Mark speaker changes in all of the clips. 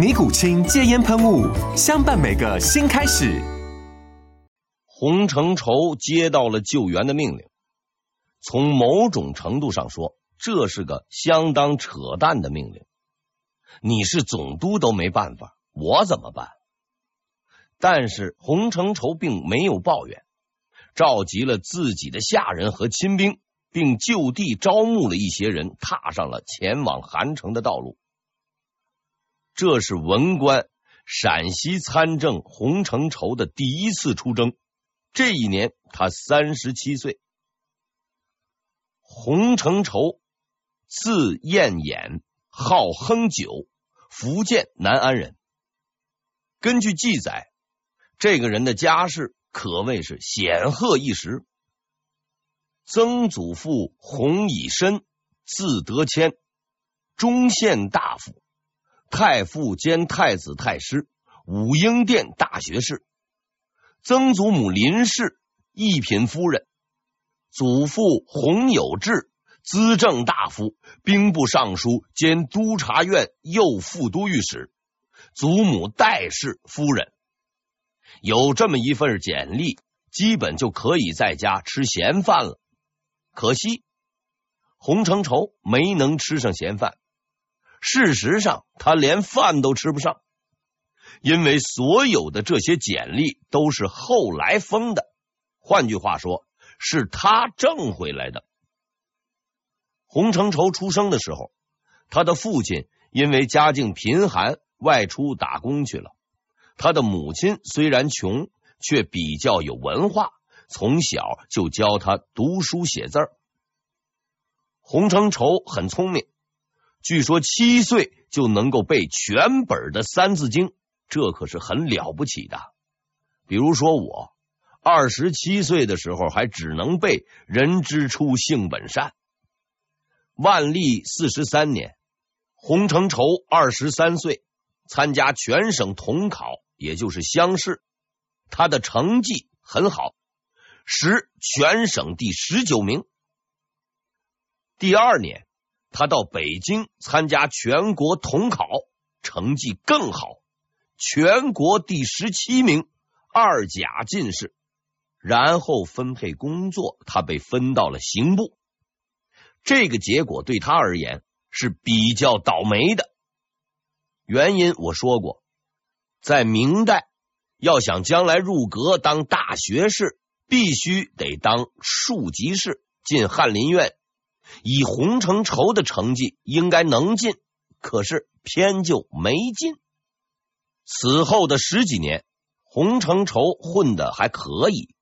Speaker 1: 尼古清戒烟喷雾，相伴每个新开始。
Speaker 2: 洪承畴接到了救援的命令，从某种程度上说，这是个相当扯淡的命令。你是总督都没办法，我怎么办？但是洪承畴并没有抱怨，召集了自己的下人和亲兵，并就地招募了一些人，踏上了前往韩城的道路。这是文官陕西参政洪承畴的第一次出征。这一年他三十七岁。洪承畴字彦衍，号亨九，福建南安人。根据记载，这个人的家世可谓是显赫一时。曾祖父洪以申，字德谦，中宪大夫。太傅兼太子太师，武英殿大学士，曾祖母林氏，一品夫人，祖父洪有志，资政大夫，兵部尚书兼督察院右副都御史，祖母戴氏夫人。有这么一份简历，基本就可以在家吃闲饭了。可惜，洪承畴没能吃上闲饭。事实上，他连饭都吃不上，因为所有的这些简历都是后来封的。换句话说，是他挣回来的。洪承畴出生的时候，他的父亲因为家境贫寒，外出打工去了。他的母亲虽然穷，却比较有文化，从小就教他读书写字儿。洪承畴很聪明。据说七岁就能够背全本的《三字经》，这可是很了不起的。比如说我二十七岁的时候，还只能背“人之初，性本善”。万历四十三年，洪承畴二十三岁，参加全省统考，也就是乡试，他的成绩很好，实全省第十九名。第二年。他到北京参加全国统考，成绩更好，全国第十七名，二甲进士。然后分配工作，他被分到了刑部。这个结果对他而言是比较倒霉的。原因我说过，在明代，要想将来入阁当大学士，必须得当庶吉士，进翰林院。以洪承畴的成绩，应该能进，可是偏就没进。此后的十几年，洪承畴混的还可以，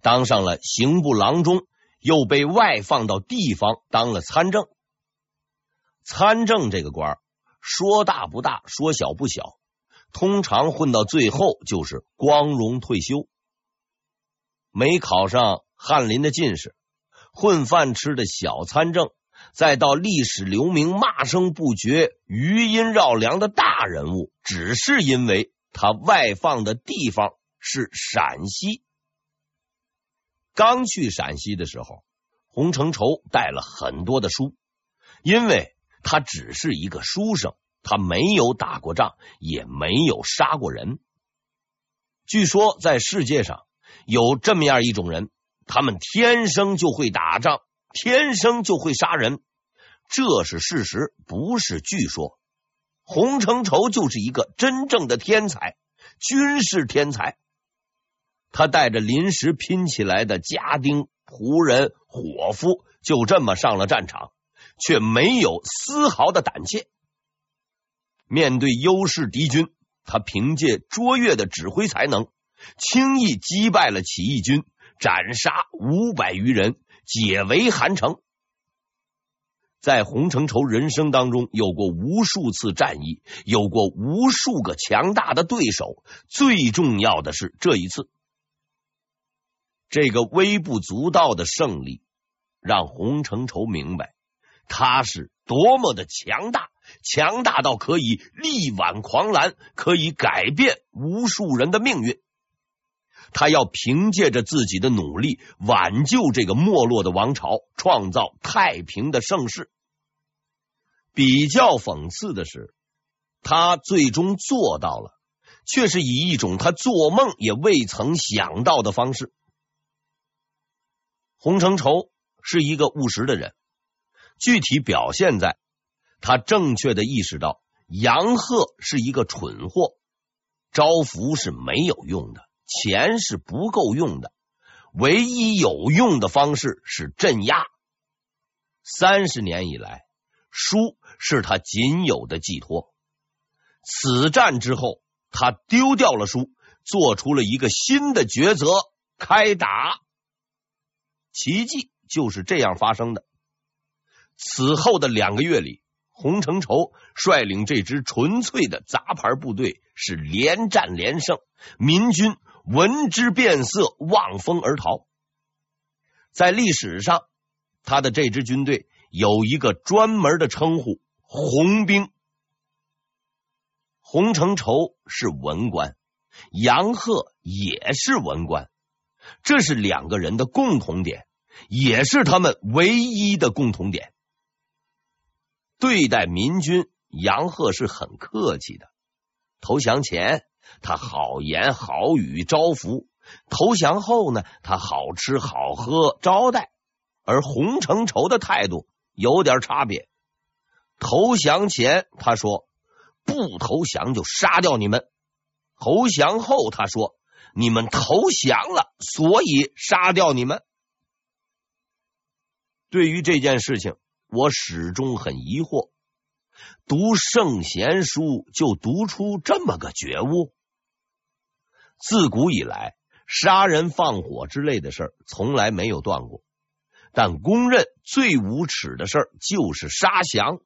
Speaker 2: 当上了刑部郎中，又被外放到地方当了参政。参政这个官，说大不大，说小不小，通常混到最后就是光荣退休。没考上翰林的进士。混饭吃的小参政，再到历史留名、骂声不绝、余音绕梁的大人物，只是因为他外放的地方是陕西。刚去陕西的时候，洪承畴带了很多的书，因为他只是一个书生，他没有打过仗，也没有杀过人。据说在世界上有这么样一种人。他们天生就会打仗，天生就会杀人，这是事实，不是据说。洪承畴就是一个真正的天才，军事天才。他带着临时拼起来的家丁、仆人、伙夫，就这么上了战场，却没有丝毫的胆怯。面对优势敌军，他凭借卓越的指挥才能，轻易击败了起义军，斩杀五百余人，解围韩城。在洪承畴人生当中，有过无数次战役，有过无数个强大的对手。最重要的是，这一次，这个微不足道的胜利，让洪承畴明白，他是多么的强大，强大到可以力挽狂澜，可以改变无数人的命运。他要凭借着自己的努力，挽救这个没落的王朝，创造太平的盛世。比较讽刺的是，他最终做到了，却是以一种他做梦也未曾想到的方式。洪承畴是一个务实的人，具体表现在他正确的意识到杨鹤是一个蠢货，招抚是没有用的，钱是不够用的，唯一有用的方式是镇压。三十年以来，书是他仅有的寄托。此战之后，他丢掉了书，做出了一个新的抉择：开打。奇迹就是这样发生的。此后的两个月里，洪承畴率领这支纯粹的杂牌部队是连战连胜，民军闻之变色，望风而逃。在历史上，他的这支军队。有一个专门的称呼“红兵”。洪承畴是文官，杨贺也是文官，这是两个人的共同点，也是他们唯一的共同点。对待民军，杨贺是很客气的。投降前，他好言好语招抚；投降后呢，他好吃好喝招待。而洪承畴的态度。有点差别。投降前他说不投降就杀掉你们，投降后他说你们投降了，所以杀掉你们。对于这件事情，我始终很疑惑。读圣贤书就读出这么个觉悟？自古以来，杀人放火之类的事儿从来没有断过。但公认最无耻的事儿就是杀降，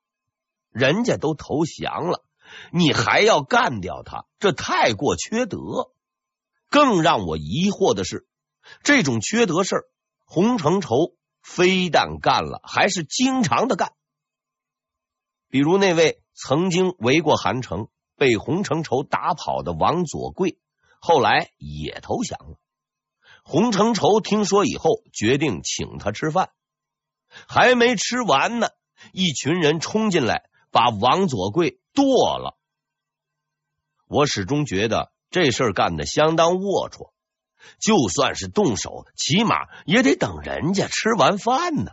Speaker 2: 人家都投降了，你还要干掉他，这太过缺德。更让我疑惑的是，这种缺德事儿，洪承畴非但干了，还是经常的干。比如那位曾经围过韩城、被洪承畴打跑的王左贵，后来也投降了。洪承畴听说以后，决定请他吃饭，还没吃完呢，一群人冲进来，把王左贵剁了。我始终觉得这事儿干的相当龌龊，就算是动手，起码也得等人家吃完饭呢。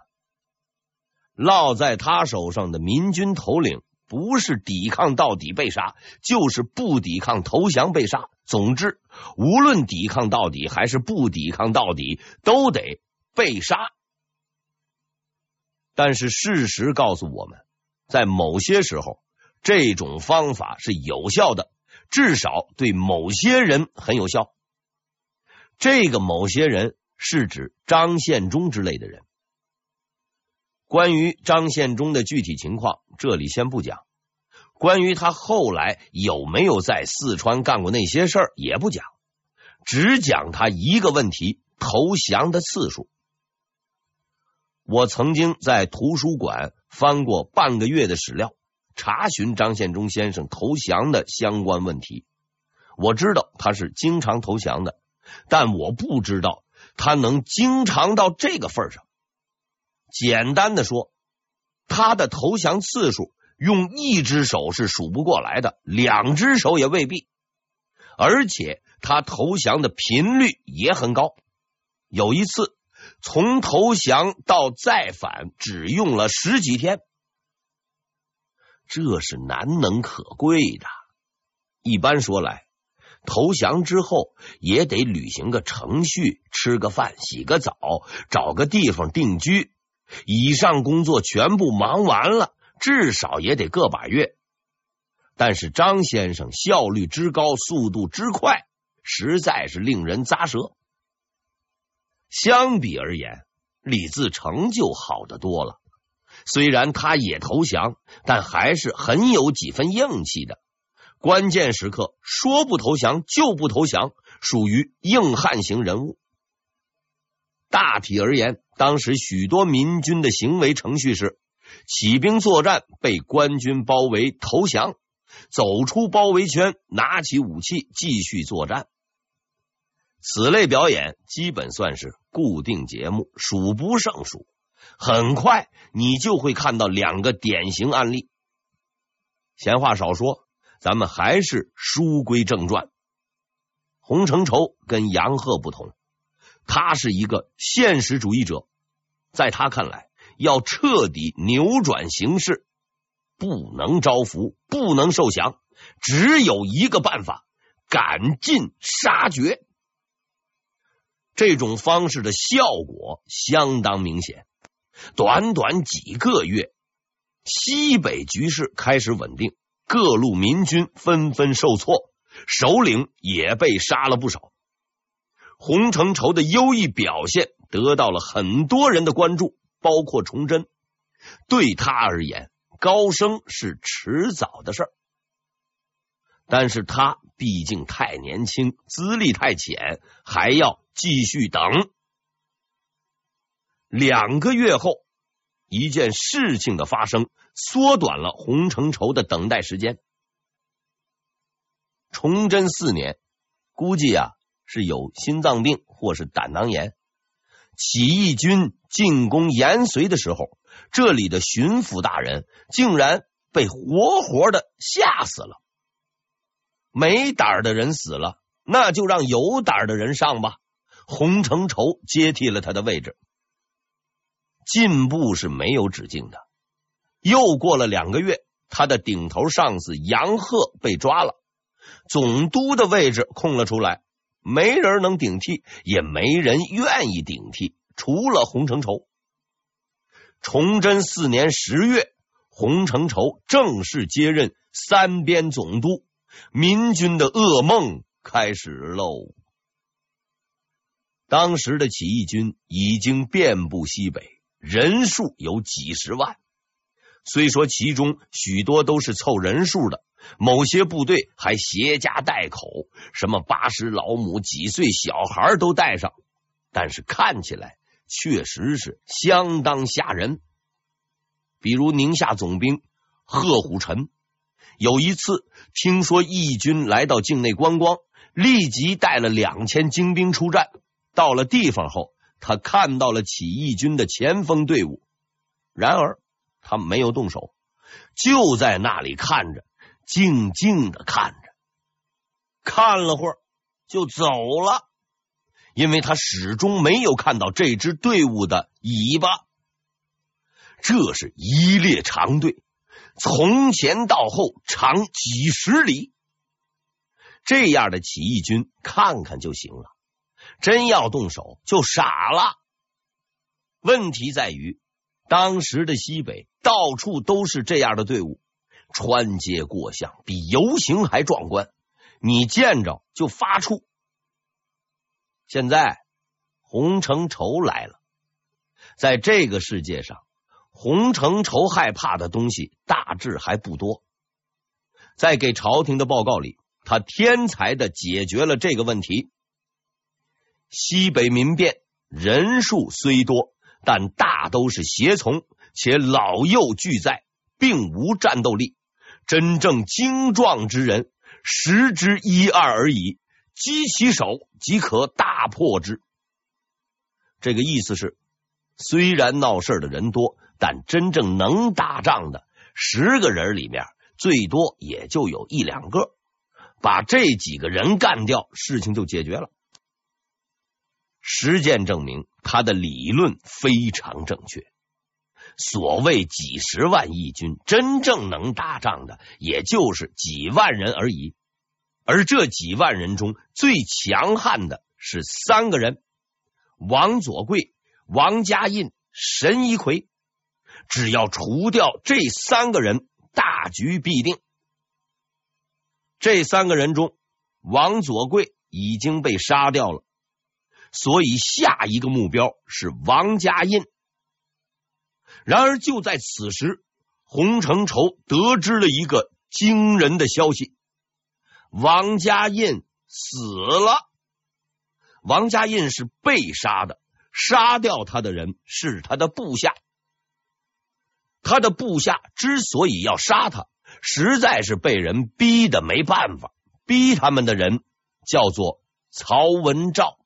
Speaker 2: 落在他手上的民军头领，不是抵抗到底被杀，就是不抵抗投降被杀。总之，无论抵抗到底还是不抵抗到底，都得被杀。但是事实告诉我们，在某些时候，这种方法是有效的，至少对某些人很有效。这个某些人是指张献忠之类的人。关于张献忠的具体情况，这里先不讲。关于他后来有没有在四川干过那些事儿，也不讲，只讲他一个问题：投降的次数。我曾经在图书馆翻过半个月的史料，查询张献忠先生投降的相关问题。我知道他是经常投降的，但我不知道他能经常到这个份上。简单的说，他的投降次数。用一只手是数不过来的，两只手也未必。而且他投降的频率也很高，有一次从投降到再反只用了十几天，这是难能可贵的。一般说来，投降之后也得履行个程序，吃个饭，洗个澡，找个地方定居。以上工作全部忙完了，至少也得个把月。但是张先生效率之高，速度之快，实在是令人咂舌。相比而言，李自成就好得多了。虽然他也投降，但还是很有几分硬气的。关键时刻说不投降就不投降，属于硬汉型人物。大体而言，当时许多民军的行为程序是：起兵作战，被官军包围，投降，走出包围圈，拿起武器继续作战。此类表演基本算是固定节目，数不胜数。很快，你就会看到两个典型案例。闲话少说。咱们还是书归正传。洪承畴跟杨鹤不同，他是一个现实主义者。在他看来，要彻底扭转形势，不能招服，不能受降，只有一个办法：赶尽杀绝。这种方式的效果相当明显。短短几个月，西北局势开始稳定。各路民军纷纷受挫，首领也被杀了不少。洪承畴的优异表现得到了很多人的关注，包括崇祯。对他而言，高升是迟早的事儿。但是他毕竟太年轻，资历太浅，还要继续等。两个月后。一件事情的发生，缩短了洪承畴的等待时间。崇祯四年，估计啊是有心脏病或是胆囊炎。起义军进攻延绥的时候，这里的巡抚大人竟然被活活的吓死了。没胆儿的人死了，那就让有胆儿的人上吧。洪承畴接替了他的位置。进步是没有止境的。又过了两个月，他的顶头上司杨鹤被抓了，总督的位置空了出来，没人能顶替，也没人愿意顶替，除了洪承畴。崇祯四年十月，洪承畴正式接任三边总督，民军的噩梦开始喽。当时的起义军已经遍布西北。人数有几十万，虽说其中许多都是凑人数的，某些部队还携家带口，什么八十老母、几岁小孩都带上，但是看起来确实是相当吓人。比如宁夏总兵贺虎臣，有一次听说义军来到境内观光，立即带了两千精兵出战，到了地方后。他看到了起义军的前锋队伍，然而他没有动手，就在那里看着，静静的看着，看了会儿就走了，因为他始终没有看到这支队伍的尾巴。这是一列长队，从前到后长几十里，这样的起义军看看就行了。真要动手就傻了。问题在于，当时的西北到处都是这样的队伍，穿街过巷，比游行还壮观，你见着就发怵。现在洪承畴来了，在这个世界上，洪承畴害怕的东西大致还不多。在给朝廷的报告里，他天才的解决了这个问题。西北民变人数虽多，但大都是协从，且老幼俱在，并无战斗力。真正精壮之人，十之一二而已。击其首，即可大破之。这个意思是，虽然闹事的人多，但真正能打仗的十个人里面，最多也就有一两个。把这几个人干掉，事情就解决了。实践证明，他的理论非常正确。所谓几十万义军，真正能打仗的也就是几万人而已。而这几万人中最强悍的是三个人：王佐贵、王家印、神一奎。只要除掉这三个人，大局必定。这三个人中，王佐贵已经被杀掉了，所以下一个目标是王家印。然而就在此时，洪承畴得知了一个惊人的消息：王家印死了。王家印是被杀的，杀掉他的人是他的部下。他的部下之所以要杀他，实在是被人逼的没办法。逼他们的人叫做曹文照。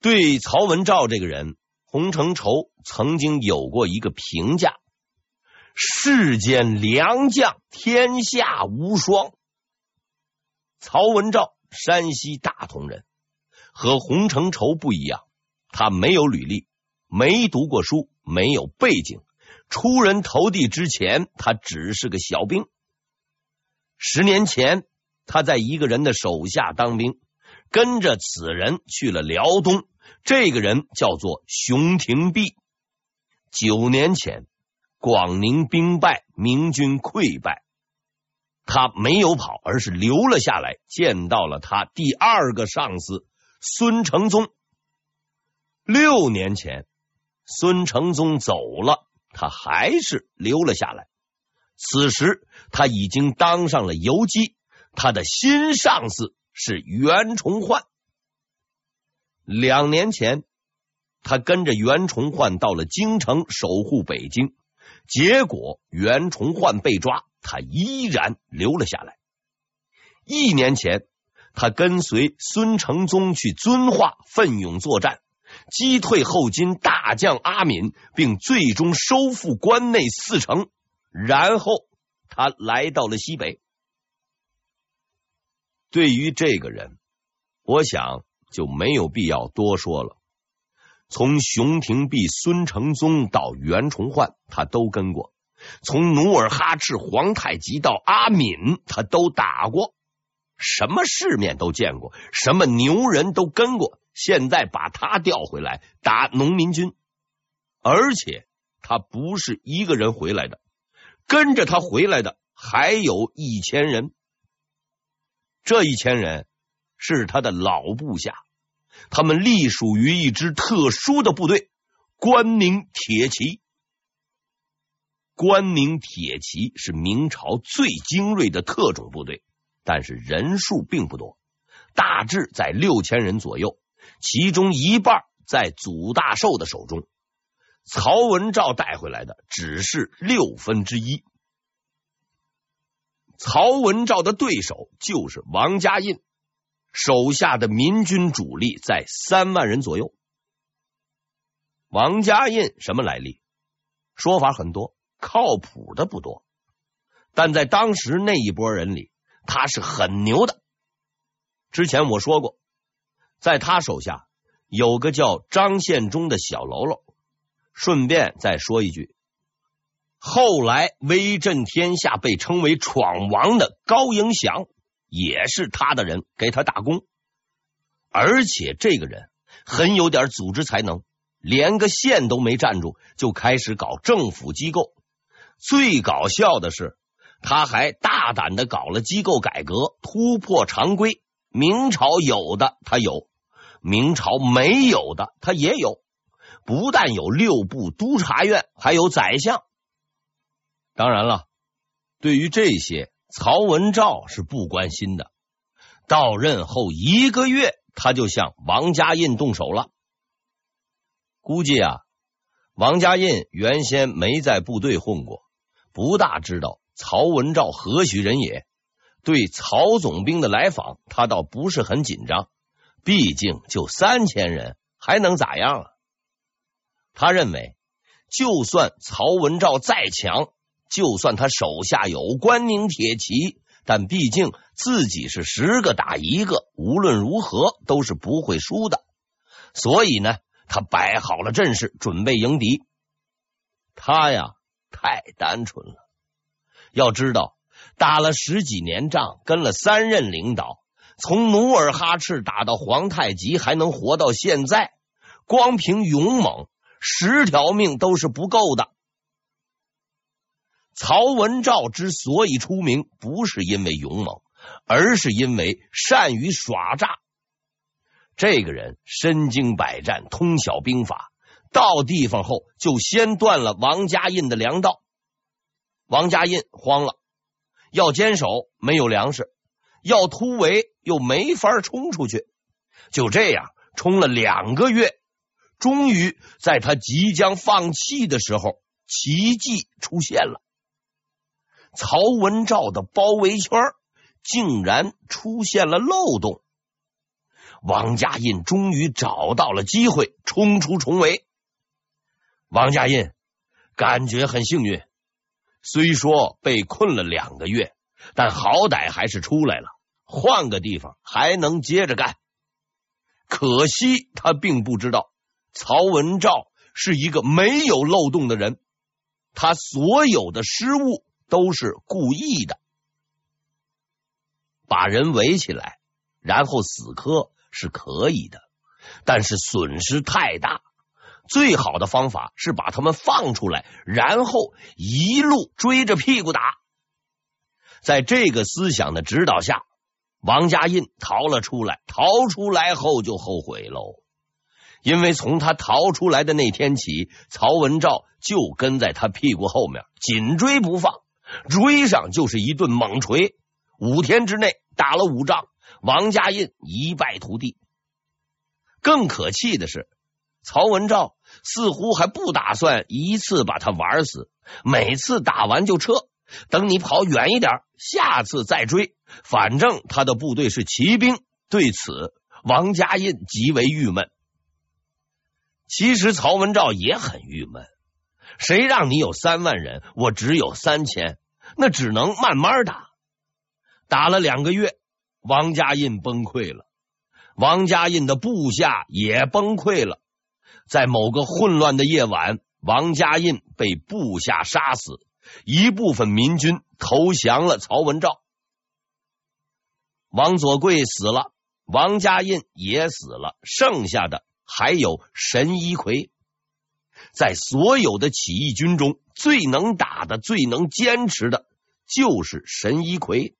Speaker 2: 对曹文照这个人，洪承畴曾经有过一个评价：世间良将，天下无双。曹文照，山西大同人，和洪承畴不一样，他没有履历。没读过书，没有背景，出人头地之前，他只是个小兵。十年前，他在一个人的手下当兵，跟着此人去了辽东。这个人叫做熊廷弼。九年前，广宁兵败，明军溃败，他没有跑，而是留了下来，见到了他第二个上司孙承宗。六年前。孙承宗走了，他还是留了下来。此时他已经当上了游击，他的新上司是袁崇焕。两年前，他跟着袁崇焕到了京城守护北京，结果袁崇焕被抓，他依然留了下来。一年前，他跟随孙承宗去遵化奋勇作战。击退后金大将阿敏，并最终收复关内四城。然后他来到了西北。对于这个人，我想就没有必要多说了。从熊廷弼、孙承宗到袁崇焕，他都跟过；从努尔哈赤、皇太极到阿敏，他都打过。什么世面都见过，什么牛人都跟过。现在把他调回来打农民军，而且他不是一个人回来的，跟着他回来的还有一千人。这一千人是他的老部下，他们隶属于一支特殊的部队——关宁铁骑。关宁铁骑是明朝最精锐的特种部队，但是人数并不多，大致在六千人左右。其中一半在祖大寿的手中，曹文照带回来的只是六分之一。曹文照的对手就是王家印，手下的民军主力在三万人左右。王家印什么来历？说法很多，靠谱的不多，但在当时那一波人里，他是很牛的。之前我说过。在他手下有个叫张献忠的小喽啰。顺便再说一句，后来威震天下、被称为“闯王”的高迎祥也是他的人，给他打工。而且这个人很有点组织才能，连个县都没站住，就开始搞政府机构。最搞笑的是，他还大胆的搞了机构改革，突破常规。明朝有的他有，明朝没有的他也有。不但有六部督察院，还有宰相。当然了，对于这些，曹文照是不关心的。到任后一个月，他就向王家印动手了。估计啊，王家印原先没在部队混过，不大知道曹文照何许人也。对曹总兵的来访，他倒不是很紧张，毕竟就三千人，还能咋样啊？他认为，就算曹文照再强，就算他手下有关宁铁骑，但毕竟自己是十个打一个，无论如何都是不会输的。所以呢，他摆好了阵势，准备迎敌。他呀，太单纯了。要知道。打了十几年仗，跟了三任领导，从努尔哈赤打到皇太极，还能活到现在，光凭勇猛，十条命都是不够的。曹文照之所以出名，不是因为勇猛，而是因为善于耍诈。这个人身经百战，通晓兵法，到地方后就先断了王家印的粮道。王家印慌了。要坚守没有粮食，要突围又没法冲出去，就这样冲了两个月，终于在他即将放弃的时候，奇迹出现了。曹文照的包围圈竟然出现了漏洞，王家印终于找到了机会冲出重围。王家印感觉很幸运。虽说被困了两个月，但好歹还是出来了，换个地方还能接着干。可惜他并不知道，曹文照是一个没有漏洞的人，他所有的失误都是故意的。把人围起来，然后死磕是可以的，但是损失太大。最好的方法是把他们放出来，然后一路追着屁股打。在这个思想的指导下，王家印逃了出来。逃出来后就后悔喽，因为从他逃出来的那天起，曹文照就跟在他屁股后面紧追不放，追上就是一顿猛锤。五天之内打了五仗，王家印一败涂地。更可气的是。曹文照似乎还不打算一次把他玩死，每次打完就撤，等你跑远一点，下次再追。反正他的部队是骑兵，对此王家印极为郁闷。其实曹文照也很郁闷，谁让你有三万人，我只有三千，那只能慢慢打。打了两个月，王家印崩溃了，王家印的部下也崩溃了。在某个混乱的夜晚，王家印被部下杀死，一部分民军投降了曹文照。王佐贵死了，王家印也死了，剩下的还有神一奎。在所有的起义军中，最能打的、最能坚持的，就是神一奎。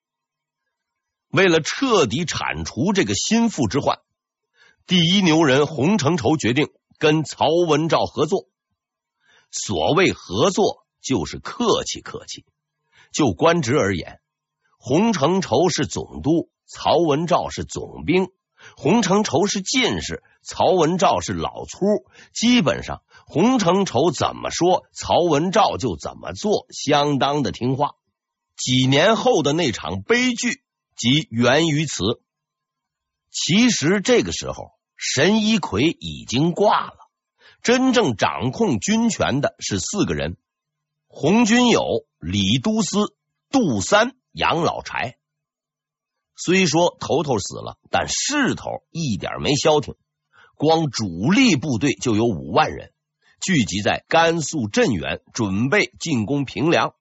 Speaker 2: 为了彻底铲除这个心腹之患，第一牛人洪承畴决定。跟曹文照合作，所谓合作就是客气客气。就官职而言，洪承畴是总督，曹文照是总兵；洪承畴是进士，曹文照是老粗。基本上，洪承畴怎么说，曹文照就怎么做，相当的听话。几年后的那场悲剧，即源于此。其实这个时候。神一奎已经挂了，真正掌控军权的是四个人：洪君友、李都司、杜三、杨老柴。虽说头头死了，但势头一点没消停。光主力部队就有五万人，聚集在甘肃镇远，准备进攻平凉。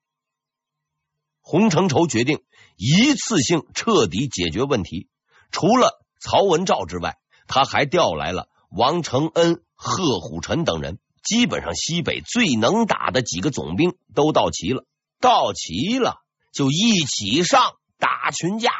Speaker 2: 洪承畴决定一次性彻底解决问题，除了曹文照之外。他还调来了王承恩、贺虎臣等人，基本上西北最能打的几个总兵都到齐了。到齐了就一起上打群架。